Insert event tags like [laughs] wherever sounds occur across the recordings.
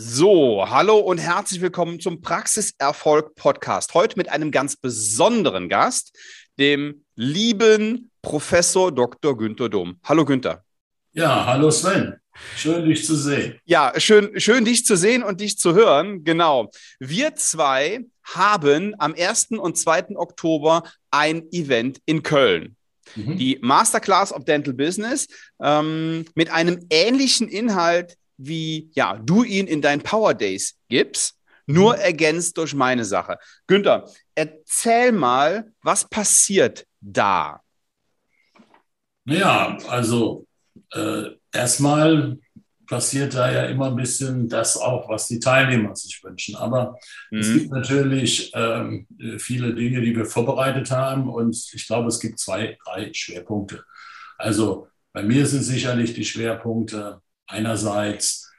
So, hallo und herzlich willkommen zum Praxiserfolg Podcast. Heute mit einem ganz besonderen Gast, dem lieben Professor Dr. Günther Dom. Hallo Günther. Ja, hallo Sven. Schön, dich zu sehen. Ja, schön, schön, dich zu sehen und dich zu hören. Genau. Wir zwei haben am 1. und 2. Oktober ein Event in Köln. Mhm. Die Masterclass of Dental Business ähm, mit einem ähnlichen Inhalt wie ja, du ihn in deinen Power Days gibst, nur mhm. ergänzt durch meine Sache. Günther, erzähl mal, was passiert da? Ja, also äh, erstmal passiert da ja immer ein bisschen das auch, was die Teilnehmer sich wünschen. Aber mhm. es gibt natürlich ähm, viele Dinge, die wir vorbereitet haben und ich glaube, es gibt zwei, drei Schwerpunkte. Also bei mir sind sicherlich die Schwerpunkte einerseits,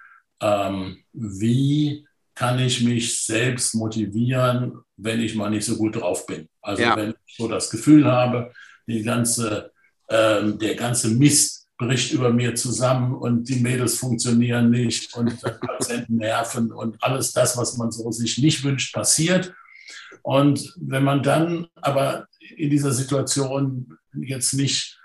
ähm, wie kann ich mich selbst motivieren, wenn ich mal nicht so gut drauf bin. Also ja. wenn ich so das Gefühl habe, die ganze, ähm, der ganze Mist bricht über mir zusammen und die Mädels funktionieren nicht und [laughs] Patienten nerven und alles das, was man so sich nicht wünscht, passiert. Und wenn man dann aber in dieser Situation jetzt nicht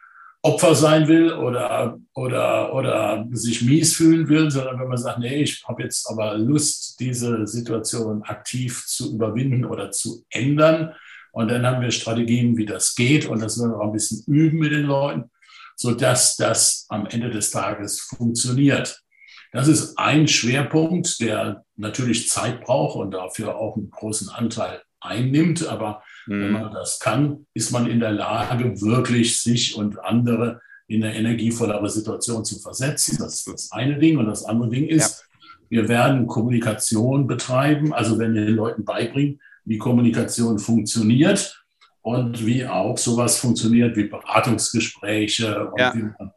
Opfer sein will oder, oder, oder sich mies fühlen will, sondern wenn man sagt, nee, ich habe jetzt aber Lust, diese Situation aktiv zu überwinden oder zu ändern. Und dann haben wir Strategien, wie das geht. Und das werden wir auch ein bisschen üben mit den Leuten, sodass das am Ende des Tages funktioniert. Das ist ein Schwerpunkt, der natürlich Zeit braucht und dafür auch einen großen Anteil einnimmt. Aber Mhm. Wenn man das kann, ist man in der Lage, wirklich sich und andere in eine energievollere Situation zu versetzen. Das ist das eine Ding. Und das andere Ding ist, ja. wir werden Kommunikation betreiben, also wenn wir den Leuten beibringen, wie Kommunikation funktioniert und wie auch sowas funktioniert wie Beratungsgespräche und ja. wie man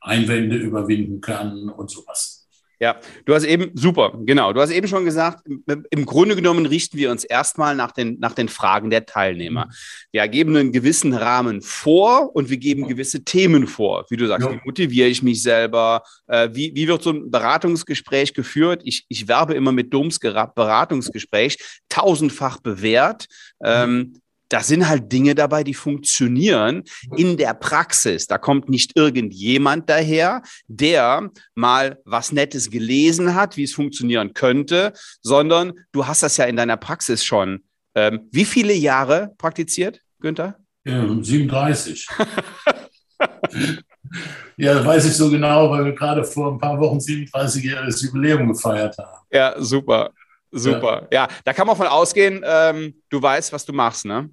Einwände überwinden kann und sowas. Ja, du hast eben, super, genau, du hast eben schon gesagt, im Grunde genommen richten wir uns erstmal nach den, nach den Fragen der Teilnehmer. Mhm. Wir geben einen gewissen Rahmen vor und wir geben gewisse Themen vor. Wie du sagst, ja. wie motiviere ich mich selber? Äh, wie, wie wird so ein Beratungsgespräch geführt? Ich, ich werbe immer mit Doms Beratungsgespräch, tausendfach bewährt. Ähm, da sind halt Dinge dabei, die funktionieren in der Praxis. Da kommt nicht irgendjemand daher, der mal was Nettes gelesen hat, wie es funktionieren könnte, sondern du hast das ja in deiner Praxis schon. Ähm, wie viele Jahre praktiziert, Günther? [laughs] Ja, 37. ja, weiß ich so genau, weil wir gerade vor ein paar Wochen 37-jähriges Jubiläum gefeiert haben. Ja, super. Super. Ja. ja, da kann man von ausgehen, ähm, du weißt, was du machst, ne?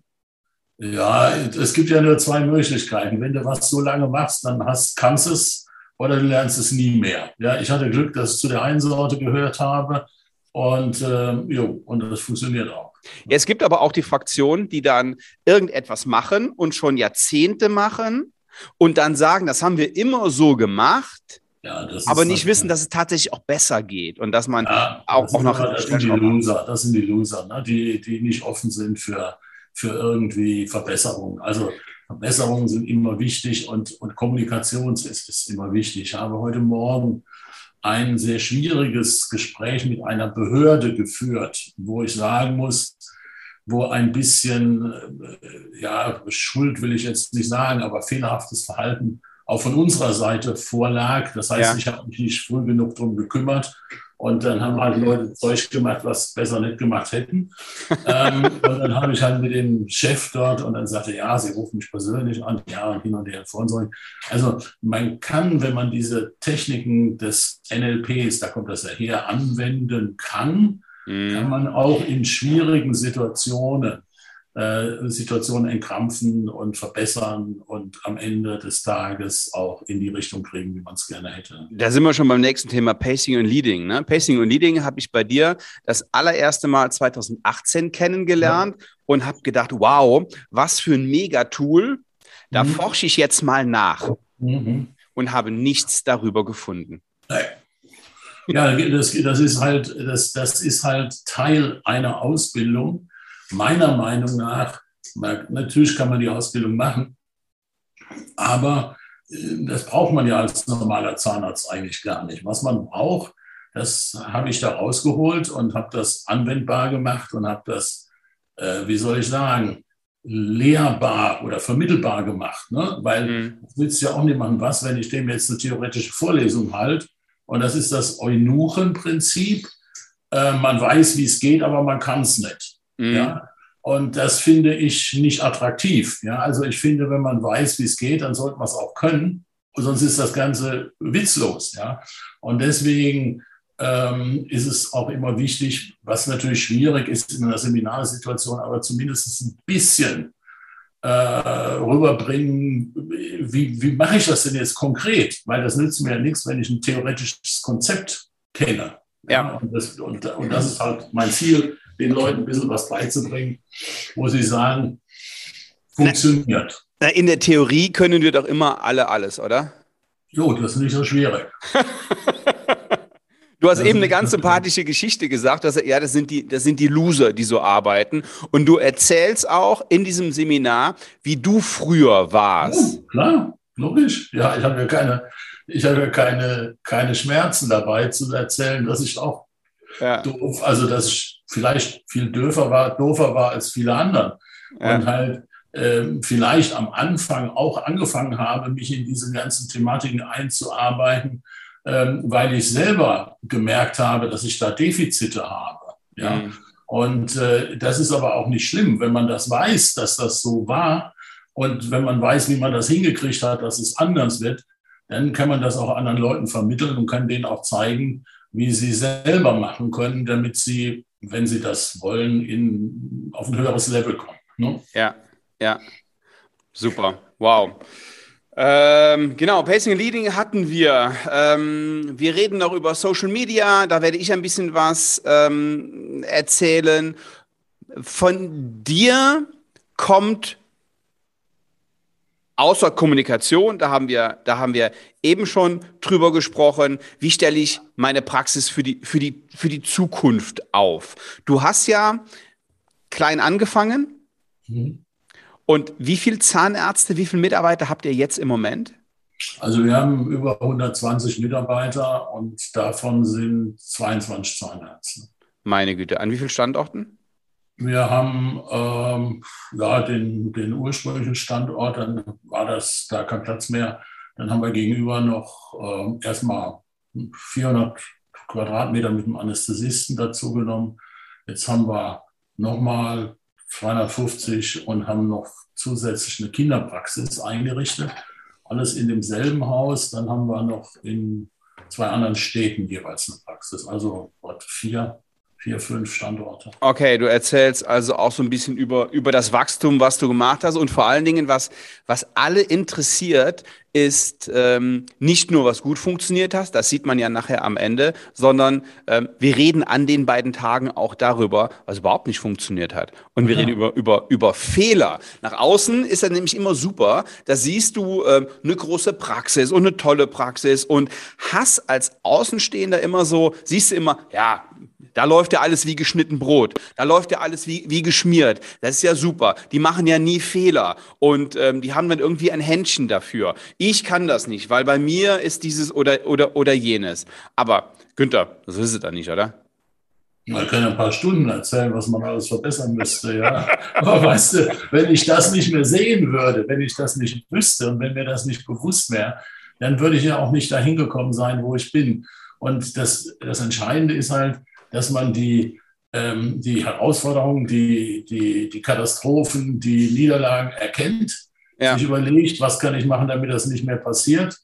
Ja, es gibt ja nur zwei Möglichkeiten. Wenn du was so lange machst, dann hast, kannst es oder du lernst es nie mehr. Ja, ich hatte Glück, dass ich zu der einen Sorte gehört habe und, äh, jo, und das funktioniert auch. Ja, es gibt aber auch die Fraktionen, die dann irgendetwas machen und schon Jahrzehnte machen und dann sagen, das haben wir immer so gemacht. Ja, aber nicht wissen, dass es tatsächlich auch besser geht und dass man ja, auch, auch noch. Das sind die Loser, das sind die Loser, ne? die, die nicht offen sind für, für irgendwie Verbesserungen. Also Verbesserungen sind immer wichtig und, und Kommunikation ist, ist immer wichtig. Ich habe heute Morgen ein sehr schwieriges Gespräch mit einer Behörde geführt, wo ich sagen muss, wo ein bisschen, äh, ja, Schuld will ich jetzt nicht sagen, aber fehlerhaftes Verhalten auch von unserer Seite vorlag. Das heißt, ja. ich habe mich nicht früh genug darum gekümmert. Und dann haben halt Leute Zeug gemacht, was besser nicht gemacht hätten. [laughs] ähm, und dann habe ich halt mit dem Chef dort und dann sagte, ja, sie rufen mich persönlich an, ja, und hin und her vor und Also man kann, wenn man diese Techniken des NLPs, da kommt das ja her, anwenden kann, mhm. kann man auch in schwierigen Situationen äh, Situationen entkrampfen und verbessern und am Ende des Tages auch in die Richtung kriegen, wie man es gerne hätte. Da sind wir schon beim nächsten Thema Pacing und Leading. Ne? Pacing und Leading habe ich bei dir das allererste Mal 2018 kennengelernt ja. und habe gedacht, wow, was für ein Megatool. Da mhm. forsche ich jetzt mal nach mhm. und habe nichts darüber gefunden. Ja, das, das, ist halt, das, das ist halt Teil einer Ausbildung meiner Meinung nach, natürlich kann man die Ausbildung machen, aber äh, das braucht man ja als normaler Zahnarzt eigentlich gar nicht. Was man braucht, das habe ich da rausgeholt und habe das anwendbar gemacht und habe das, äh, wie soll ich sagen, lehrbar oder vermittelbar gemacht. Ne? Weil mhm. es nützt ja auch niemandem was, wenn ich dem jetzt eine theoretische Vorlesung halte. Und das ist das Eunuchenprinzip. Äh, man weiß, wie es geht, aber man kann es nicht. Mhm. Ja? Und das finde ich nicht attraktiv. Ja? Also ich finde, wenn man weiß, wie es geht, dann sollte man es auch können. Sonst ist das Ganze witzlos. Ja? Und deswegen ähm, ist es auch immer wichtig, was natürlich schwierig ist in einer Seminarsituation, aber zumindest ein bisschen äh, rüberbringen, wie, wie mache ich das denn jetzt konkret? Weil das nützt mir ja nichts, wenn ich ein theoretisches Konzept kenne. Ja. Und, das, und, und das ist halt mein Ziel, den Leuten ein bisschen was beizubringen, wo sie sagen, funktioniert. Na, in der Theorie können wir doch immer alle alles, oder? Jo, das ist nicht so schwierig. [laughs] Du hast eben eine ganz sympathische Geschichte gesagt, dass ja, das sind die, das sind die Loser, die so arbeiten. Und du erzählst auch in diesem Seminar, wie du früher warst. Oh, klar, logisch. Ja, ich habe ja keine, ich habe ja keine, keine Schmerzen dabei zu erzählen, dass ich auch ja. doof, also dass ich vielleicht viel doofer war, doofer war als viele anderen. Ja. Und halt ähm, vielleicht am Anfang auch angefangen habe, mich in diese ganzen Thematiken einzuarbeiten ähm, weil ich selber gemerkt habe, dass ich da Defizite habe. Ja? Mhm. Und äh, das ist aber auch nicht schlimm, wenn man das weiß, dass das so war und wenn man weiß, wie man das hingekriegt hat, dass es anders wird, dann kann man das auch anderen Leuten vermitteln und kann denen auch zeigen, wie sie selber machen können, damit sie, wenn sie das wollen, in, auf ein höheres Level kommen. Ne? Ja, ja. Super. Wow. Ähm, genau, Pacing and Leading hatten wir. Ähm, wir reden noch über Social Media, da werde ich ein bisschen was ähm, erzählen. Von dir kommt außer Kommunikation, da haben wir, da haben wir eben schon drüber gesprochen, wie stelle ich meine Praxis für die, für die, für die Zukunft auf. Du hast ja klein angefangen. Mhm und wie viele Zahnärzte, wie viele Mitarbeiter habt ihr jetzt im Moment? Also wir haben über 120 Mitarbeiter und davon sind 22 Zahnärzte. Meine Güte, an wie vielen Standorten? Wir haben ähm, ja, den, den ursprünglichen Standort, dann war das da kein Platz mehr. Dann haben wir gegenüber noch äh, erstmal 400 Quadratmeter mit dem Anästhesisten dazu genommen. Jetzt haben wir nochmal 250 und haben noch zusätzlich eine Kinderpraxis eingerichtet. Alles in demselben Haus. Dann haben wir noch in zwei anderen Städten jeweils eine Praxis. Also vier vier, fünf Standorte. Okay, du erzählst also auch so ein bisschen über, über das Wachstum, was du gemacht hast und vor allen Dingen, was, was alle interessiert, ist ähm, nicht nur, was gut funktioniert hast, das sieht man ja nachher am Ende, sondern ähm, wir reden an den beiden Tagen auch darüber, was überhaupt nicht funktioniert hat. Und wir ja. reden über, über, über Fehler. Nach außen ist das nämlich immer super, da siehst du ähm, eine große Praxis und eine tolle Praxis und hast als Außenstehender immer so, siehst du immer, ja, da läuft ja alles wie geschnitten Brot. Da läuft ja alles wie, wie geschmiert. Das ist ja super. Die machen ja nie Fehler. Und ähm, die haben dann irgendwie ein Händchen dafür. Ich kann das nicht, weil bei mir ist dieses oder, oder, oder jenes. Aber Günther, das ist es dann nicht, oder? Man kann ein paar Stunden erzählen, was man alles verbessern müsste, ja. Aber weißt du, wenn ich das nicht mehr sehen würde, wenn ich das nicht wüsste und wenn mir das nicht bewusst wäre, dann würde ich ja auch nicht dahin gekommen sein, wo ich bin. Und das, das Entscheidende ist halt, dass man die, ähm, die Herausforderungen, die, die, die Katastrophen, die Niederlagen erkennt, ja. sich überlegt, was kann ich machen, damit das nicht mehr passiert.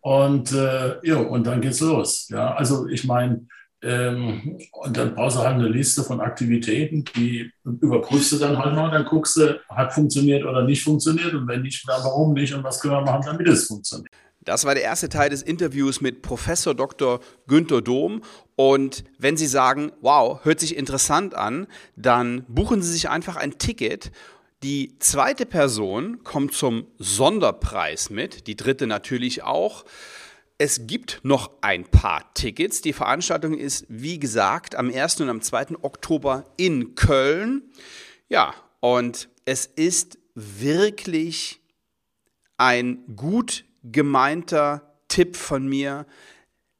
Und, äh, ja, und dann geht's los. Ja, also ich meine, ähm, und dann brauchst du halt eine Liste von Aktivitäten, die überprüfst du dann halt mal, dann guckst du, hat funktioniert oder nicht funktioniert und wenn nicht, dann warum nicht und was können wir machen, damit es funktioniert. Das war der erste Teil des Interviews mit Professor Dr. Günther Dom. Und wenn Sie sagen, wow, hört sich interessant an, dann buchen Sie sich einfach ein Ticket. Die zweite Person kommt zum Sonderpreis mit, die dritte natürlich auch. Es gibt noch ein paar Tickets. Die Veranstaltung ist, wie gesagt, am 1. und am 2. Oktober in Köln. Ja, und es ist wirklich ein gut gemeinter Tipp von mir,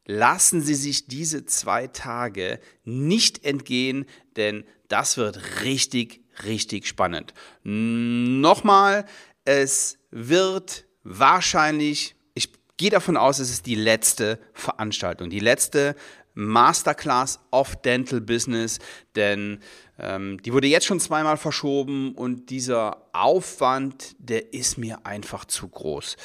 lassen Sie sich diese zwei Tage nicht entgehen, denn das wird richtig, richtig spannend. Nochmal, es wird wahrscheinlich, ich gehe davon aus, es ist die letzte Veranstaltung, die letzte Masterclass of Dental Business, denn ähm, die wurde jetzt schon zweimal verschoben und dieser Aufwand, der ist mir einfach zu groß.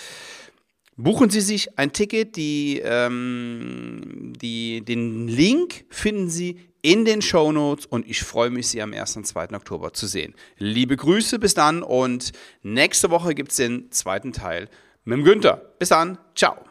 Buchen Sie sich ein Ticket, die, ähm, die, den Link finden Sie in den Show Notes und ich freue mich, Sie am 1. und 2. Oktober zu sehen. Liebe Grüße, bis dann und nächste Woche gibt es den zweiten Teil mit dem Günther. Bis dann, ciao.